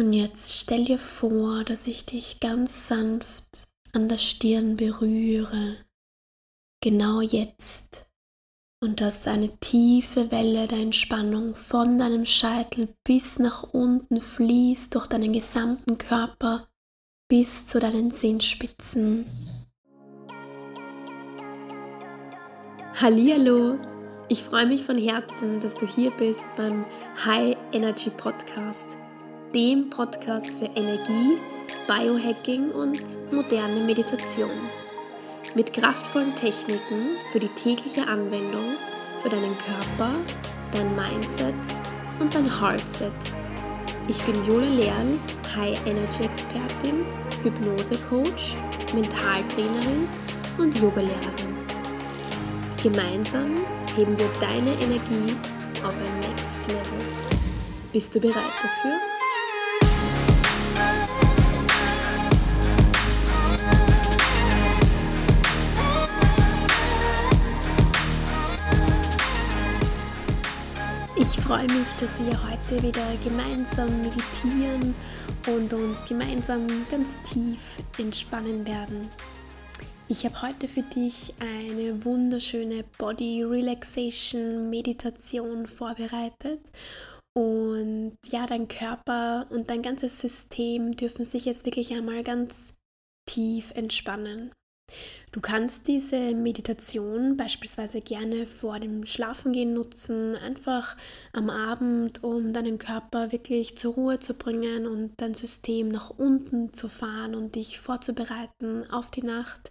Und jetzt stell dir vor, dass ich dich ganz sanft an der Stirn berühre, genau jetzt. Und dass eine tiefe Welle der Entspannung von deinem Scheitel bis nach unten fließt durch deinen gesamten Körper bis zu deinen Zehenspitzen. Hallihallo! Ich freue mich von Herzen, dass du hier bist beim High Energy Podcast dem Podcast für Energie, Biohacking und moderne Meditation. Mit kraftvollen Techniken für die tägliche Anwendung für deinen Körper, dein Mindset und dein Heartset. Ich bin Jule Lehrl, High Energy Expertin, Hypnose Coach, Mentaltrainerin und Yogalehrerin. Gemeinsam heben wir deine Energie auf ein Next Level. Bist du bereit dafür? Freue mich, dass wir heute wieder gemeinsam meditieren und uns gemeinsam ganz tief entspannen werden. Ich habe heute für dich eine wunderschöne Body Relaxation Meditation vorbereitet. Und ja, dein Körper und dein ganzes System dürfen sich jetzt wirklich einmal ganz tief entspannen. Du kannst diese Meditation beispielsweise gerne vor dem Schlafengehen nutzen, einfach am Abend, um deinen Körper wirklich zur Ruhe zu bringen und dein System nach unten zu fahren und dich vorzubereiten auf die Nacht,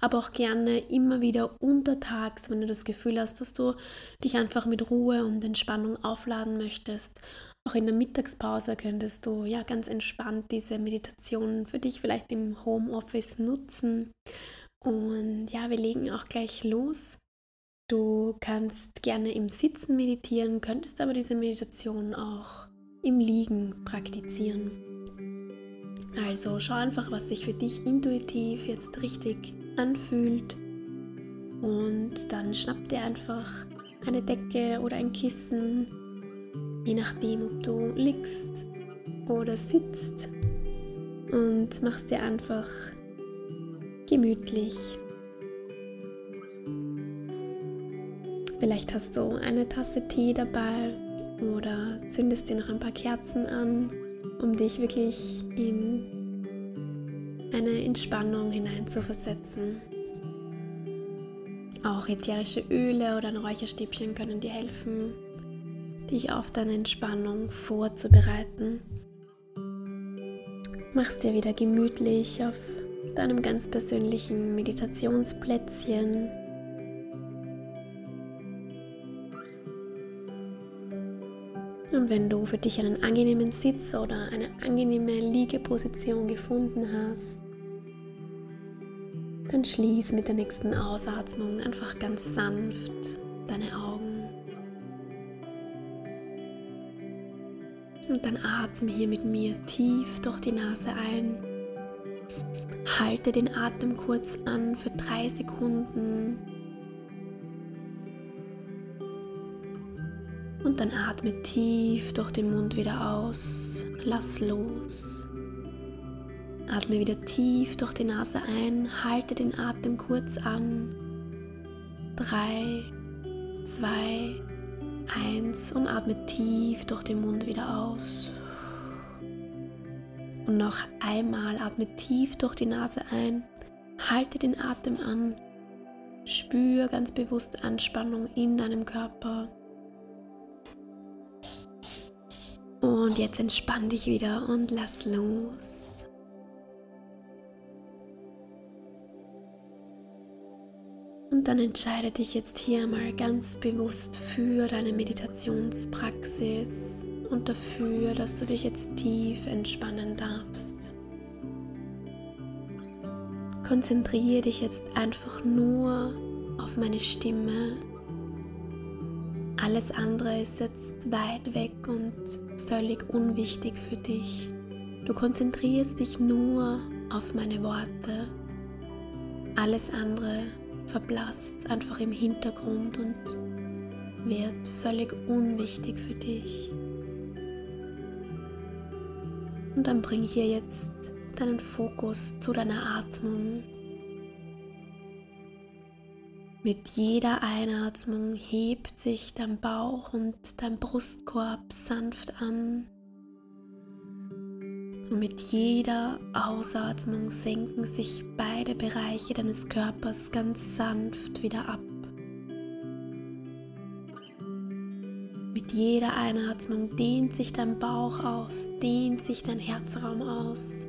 aber auch gerne immer wieder untertags, wenn du das Gefühl hast, dass du dich einfach mit Ruhe und Entspannung aufladen möchtest. Auch in der Mittagspause könntest du ja ganz entspannt diese Meditation für dich vielleicht im Homeoffice nutzen und ja, wir legen auch gleich los. Du kannst gerne im Sitzen meditieren, könntest aber diese Meditation auch im Liegen praktizieren. Also schau einfach, was sich für dich intuitiv jetzt richtig anfühlt. Und dann schnapp dir einfach eine Decke oder ein Kissen, je nachdem, ob du liegst oder sitzt. Und machst dir einfach gemütlich. Vielleicht hast du eine Tasse Tee dabei oder zündest dir noch ein paar Kerzen an, um dich wirklich in eine Entspannung hineinzuversetzen. Auch ätherische Öle oder ein Räucherstäbchen können dir helfen, dich auf deine Entspannung vorzubereiten. Mach's dir wieder gemütlich auf deinem ganz persönlichen Meditationsplätzchen. Und wenn du für dich einen angenehmen Sitz oder eine angenehme Liegeposition gefunden hast, dann schließ mit der nächsten Ausatmung einfach ganz sanft deine Augen. Und dann atme hier mit mir tief durch die Nase ein Halte den Atem kurz an für drei Sekunden. Und dann atme tief durch den Mund wieder aus. Lass los. Atme wieder tief durch die Nase ein. Halte den Atem kurz an. Drei, zwei, eins und atme tief durch den Mund wieder aus. Und noch einmal atme tief durch die Nase ein, halte den Atem an, spüre ganz bewusst Anspannung in deinem Körper. Und jetzt entspann dich wieder und lass los. Und dann entscheide dich jetzt hier mal ganz bewusst für deine Meditationspraxis und dafür, dass du dich jetzt tief entspannen darfst. Konzentriere dich jetzt einfach nur auf meine Stimme. Alles andere ist jetzt weit weg und völlig unwichtig für dich. Du konzentrierst dich nur auf meine Worte. Alles andere verblasst einfach im Hintergrund und wird völlig unwichtig für dich. Und dann bring hier jetzt deinen Fokus zu deiner Atmung. Mit jeder Einatmung hebt sich dein Bauch und dein Brustkorb sanft an. Und mit jeder Ausatmung senken sich beide Bereiche deines Körpers ganz sanft wieder ab. Mit jeder Einatmung dehnt sich dein Bauch aus, dehnt sich dein Herzraum aus.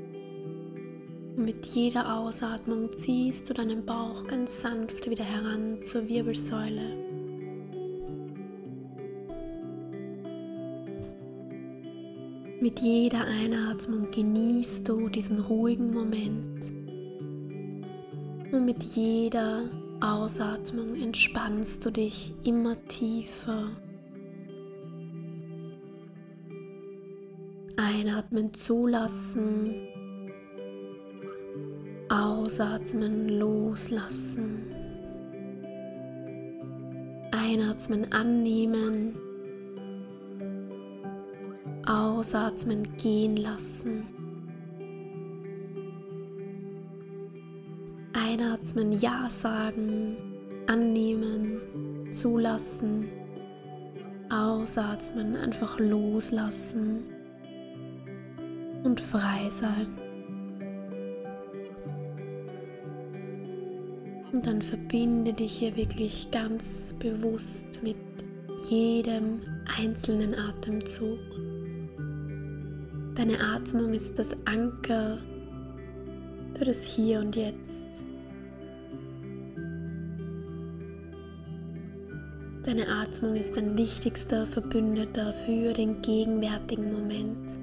Und mit jeder Ausatmung ziehst du deinen Bauch ganz sanft wieder heran zur Wirbelsäule. Mit jeder Einatmung genießt du diesen ruhigen Moment. Und mit jeder Ausatmung entspannst du dich immer tiefer. Einatmen zulassen. Ausatmen loslassen. Einatmen annehmen. Ausatmen gehen lassen. Einatmen Ja sagen, annehmen, zulassen. Ausatmen einfach loslassen und frei sein. Und dann verbinde dich hier wirklich ganz bewusst mit jedem einzelnen Atemzug. Deine Atmung ist das Anker für das Hier und Jetzt. Deine Atmung ist dein wichtigster Verbündeter für den gegenwärtigen Moment.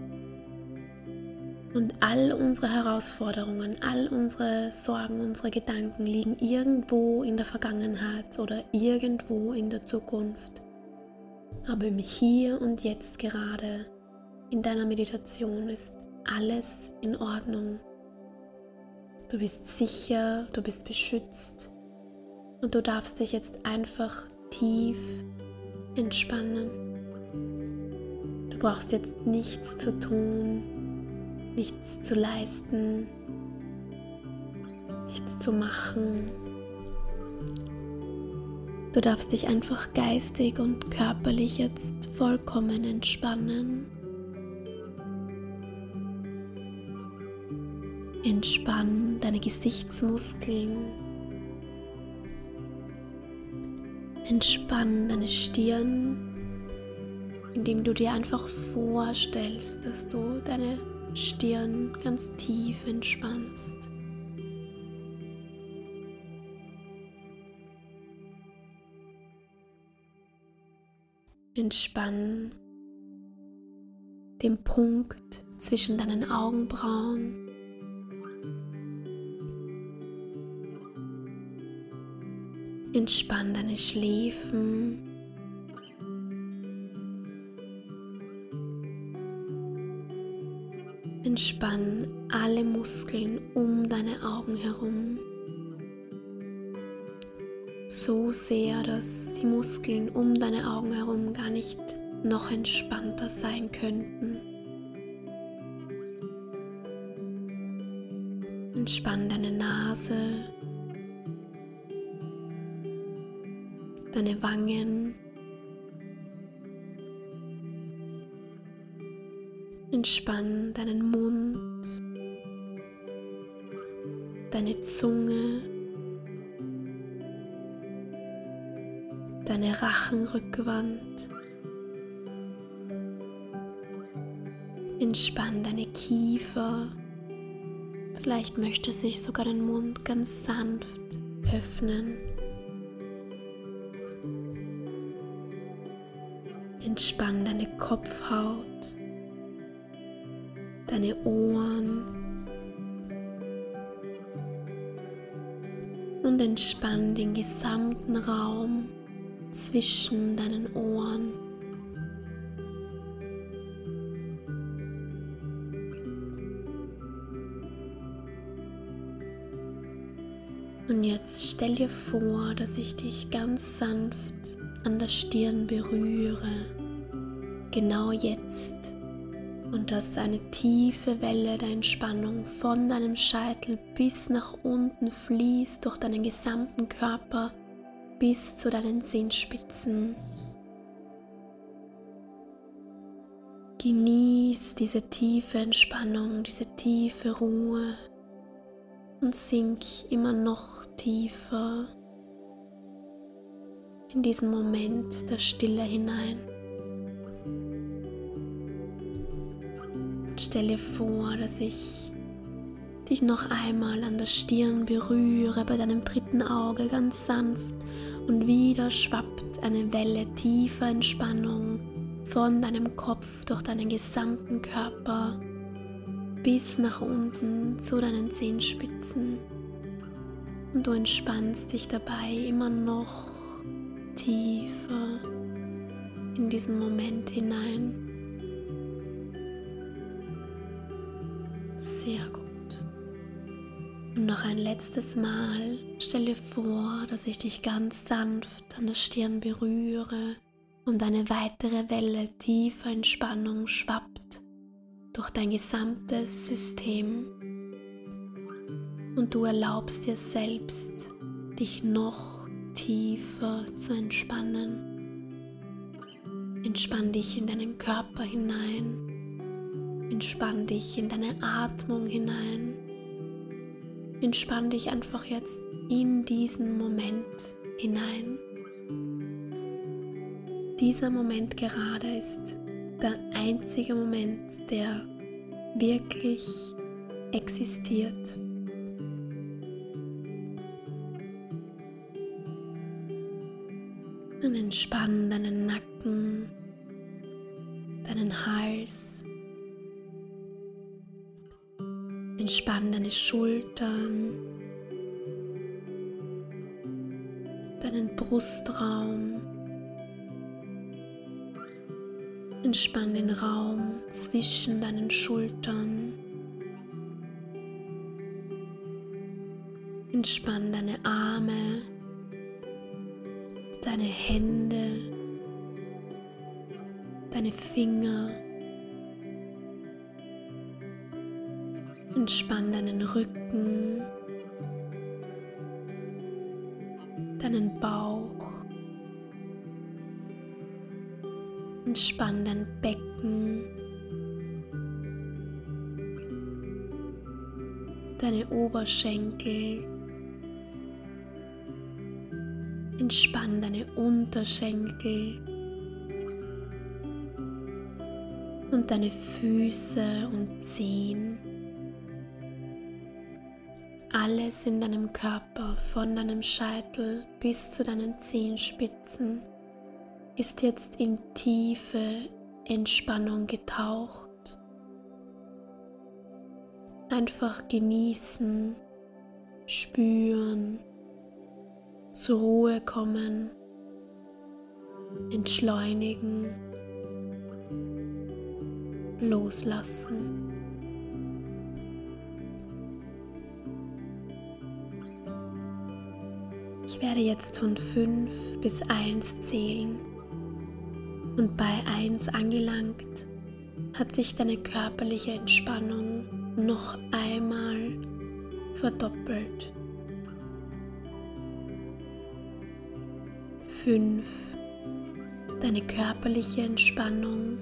Und all unsere Herausforderungen, all unsere Sorgen, unsere Gedanken liegen irgendwo in der Vergangenheit oder irgendwo in der Zukunft. Aber im Hier und Jetzt gerade in deiner Meditation ist alles in Ordnung. Du bist sicher, du bist beschützt und du darfst dich jetzt einfach tief entspannen. Du brauchst jetzt nichts zu tun, nichts zu leisten, nichts zu machen. Du darfst dich einfach geistig und körperlich jetzt vollkommen entspannen. Entspann deine Gesichtsmuskeln. Entspann deine Stirn, indem du dir einfach vorstellst, dass du deine Stirn ganz tief entspannst. Entspann den Punkt zwischen deinen Augenbrauen Entspann deine Schläfen. Entspann alle Muskeln um deine Augen herum. So sehr, dass die Muskeln um deine Augen herum gar nicht noch entspannter sein könnten. Entspann deine Nase, deine Wangen. Entspann deinen Mund, deine Zunge, deine Rachenrückwand. Entspann deine Kiefer. Vielleicht möchte sich sogar dein Mund ganz sanft öffnen. Entspann deine Kopfhaut, deine Ohren und entspann den gesamten Raum zwischen deinen Ohren. Und jetzt stell dir vor, dass ich dich ganz sanft an der Stirn berühre genau jetzt, und dass eine tiefe Welle der Entspannung von deinem Scheitel bis nach unten fließt durch deinen gesamten Körper bis zu deinen Zehenspitzen. Genieß diese tiefe Entspannung, diese tiefe Ruhe und sink immer noch tiefer in diesen Moment der Stille hinein. Und stell dir vor, dass ich dich noch einmal an der Stirn berühre, bei deinem dritten Auge ganz sanft und wieder schwappt eine Welle tiefer Entspannung von deinem Kopf durch deinen gesamten Körper bis nach unten zu deinen Zehenspitzen. Und du entspannst dich dabei immer noch tiefer in diesen Moment hinein. Noch ein letztes Mal stell dir vor, dass ich dich ganz sanft an der Stirn berühre und eine weitere Welle tiefer Entspannung schwappt durch dein gesamtes System. Und du erlaubst dir selbst, dich noch tiefer zu entspannen. Entspann dich in deinen Körper hinein. Entspann dich in deine Atmung hinein. Entspann dich einfach jetzt in diesen Moment hinein. Dieser Moment gerade ist der einzige Moment, der wirklich existiert. Und entspann deinen Nacken, Entspann deine Schultern, deinen Brustraum. Entspann den Raum zwischen deinen Schultern. Entspann deine Arme, deine Hände, deine Finger. Entspann deinen Rücken, deinen Bauch. Entspann dein Becken, deine Oberschenkel. Entspann deine Unterschenkel und deine Füße und Zehen. Alles in deinem Körper, von deinem Scheitel bis zu deinen Zehenspitzen ist jetzt in tiefe Entspannung getaucht. Einfach genießen, spüren, zur Ruhe kommen, entschleunigen, loslassen. Ich werde jetzt von 5 bis 1 zählen und bei 1 angelangt hat sich deine körperliche Entspannung noch einmal verdoppelt. 5. Deine körperliche Entspannung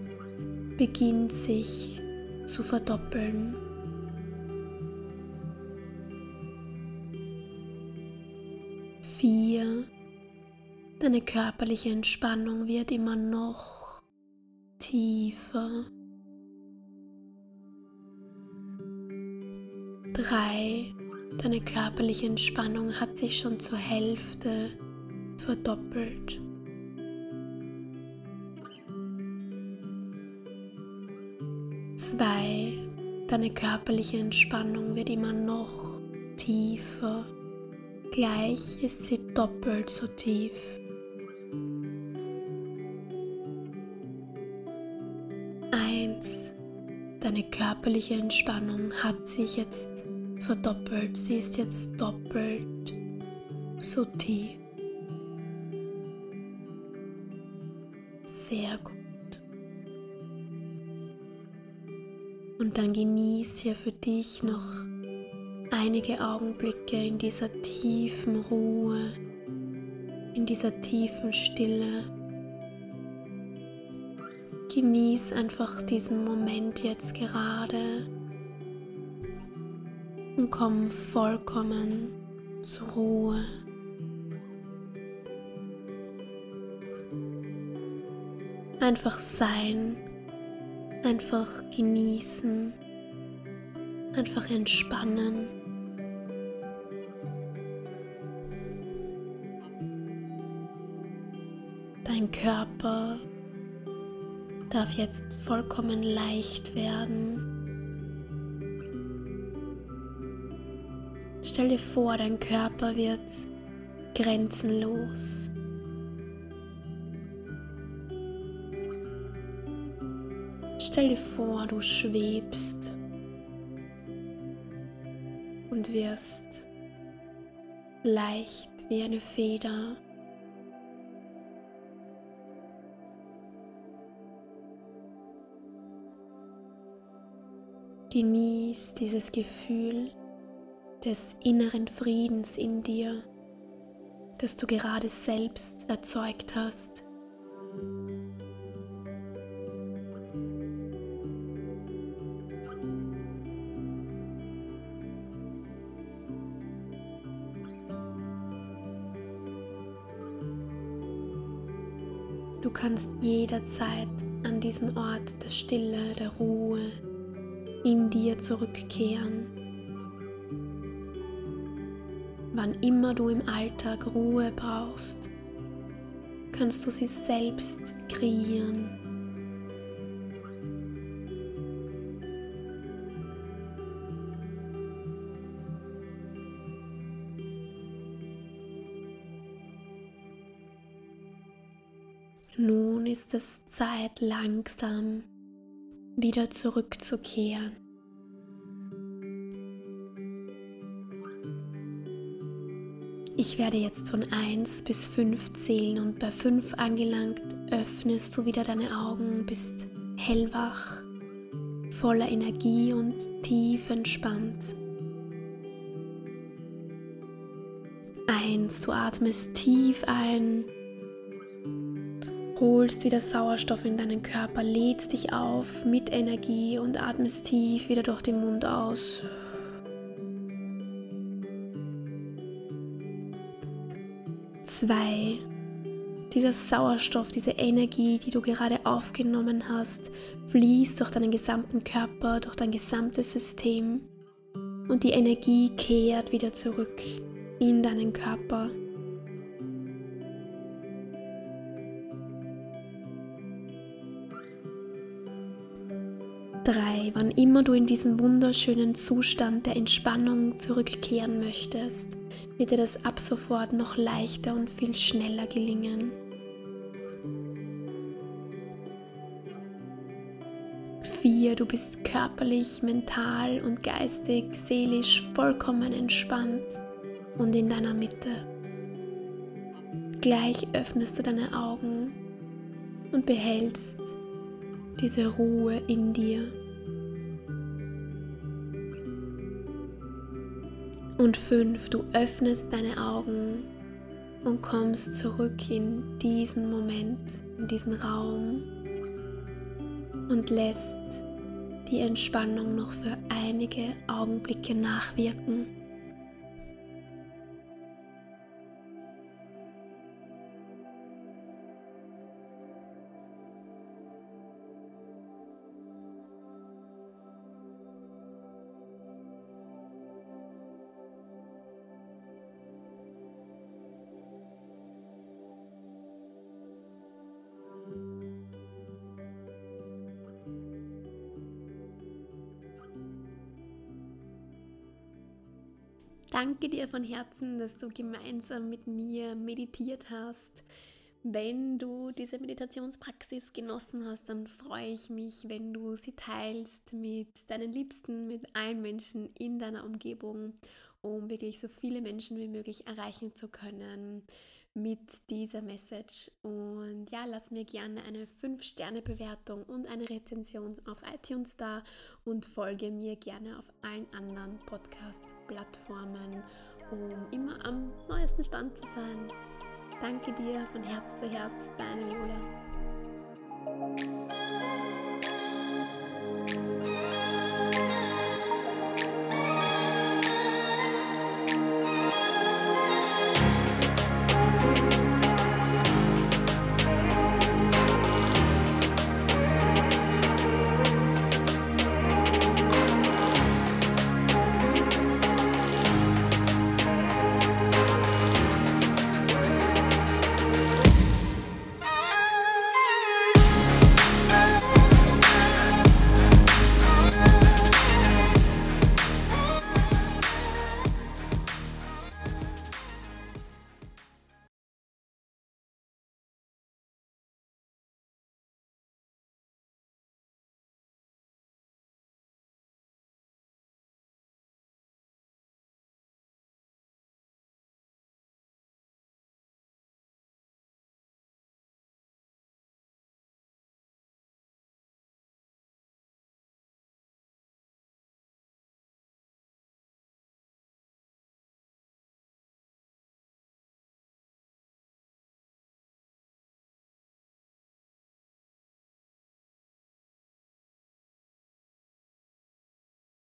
beginnt sich zu verdoppeln. Deine körperliche Entspannung wird immer noch tiefer. Drei. Deine körperliche Entspannung hat sich schon zur Hälfte verdoppelt. Zwei. Deine körperliche Entspannung wird immer noch tiefer. Gleich ist sie doppelt so tief. Deine körperliche Entspannung hat sich jetzt verdoppelt. Sie ist jetzt doppelt so tief. Sehr gut. Und dann genieß hier für dich noch einige Augenblicke in dieser tiefen Ruhe, in dieser tiefen Stille. Genieß einfach diesen Moment jetzt gerade und komm vollkommen zur Ruhe. Einfach sein, einfach genießen, einfach entspannen. Dein Körper darf jetzt vollkommen leicht werden. Stell dir vor, dein Körper wird grenzenlos. Stell dir vor, du schwebst und wirst leicht wie eine Feder. Genieß dieses Gefühl des inneren Friedens in dir, das du gerade selbst erzeugt hast. Du kannst jederzeit an diesen Ort der Stille, der Ruhe in dir zurückkehren. Wann immer du im Alltag Ruhe brauchst, kannst du sie selbst kreieren. Nun ist es Zeit, langsam wieder zurückzukehren. Ich werde jetzt von 1 bis 5 zählen und bei 5 angelangt öffnest du wieder deine Augen, bist hellwach, voller Energie und tief entspannt. 1. Du atmest tief ein holst wieder Sauerstoff in deinen Körper, lädst dich auf mit Energie und atmest tief wieder durch den Mund aus. Zwei. Dieser Sauerstoff, diese Energie, die du gerade aufgenommen hast, fließt durch deinen gesamten Körper, durch dein gesamtes System und die Energie kehrt wieder zurück in deinen Körper. 3. Wann immer du in diesen wunderschönen Zustand der Entspannung zurückkehren möchtest, wird dir das ab sofort noch leichter und viel schneller gelingen. 4. Du bist körperlich, mental und geistig, seelisch vollkommen entspannt und in deiner Mitte. Gleich öffnest du deine Augen und behältst diese Ruhe in dir. Und fünf, du öffnest deine Augen und kommst zurück in diesen Moment, in diesen Raum und lässt die Entspannung noch für einige Augenblicke nachwirken. Danke dir von Herzen, dass du gemeinsam mit mir meditiert hast. Wenn du diese Meditationspraxis genossen hast, dann freue ich mich, wenn du sie teilst mit deinen Liebsten, mit allen Menschen in deiner Umgebung, um wirklich so viele Menschen wie möglich erreichen zu können mit dieser Message. Und ja, lass mir gerne eine 5-Sterne-Bewertung und eine Rezension auf iTunes da und folge mir gerne auf allen anderen Podcast-Plattformen, um immer am neuesten Stand zu sein. Danke dir von Herz zu Herz, deine Viola.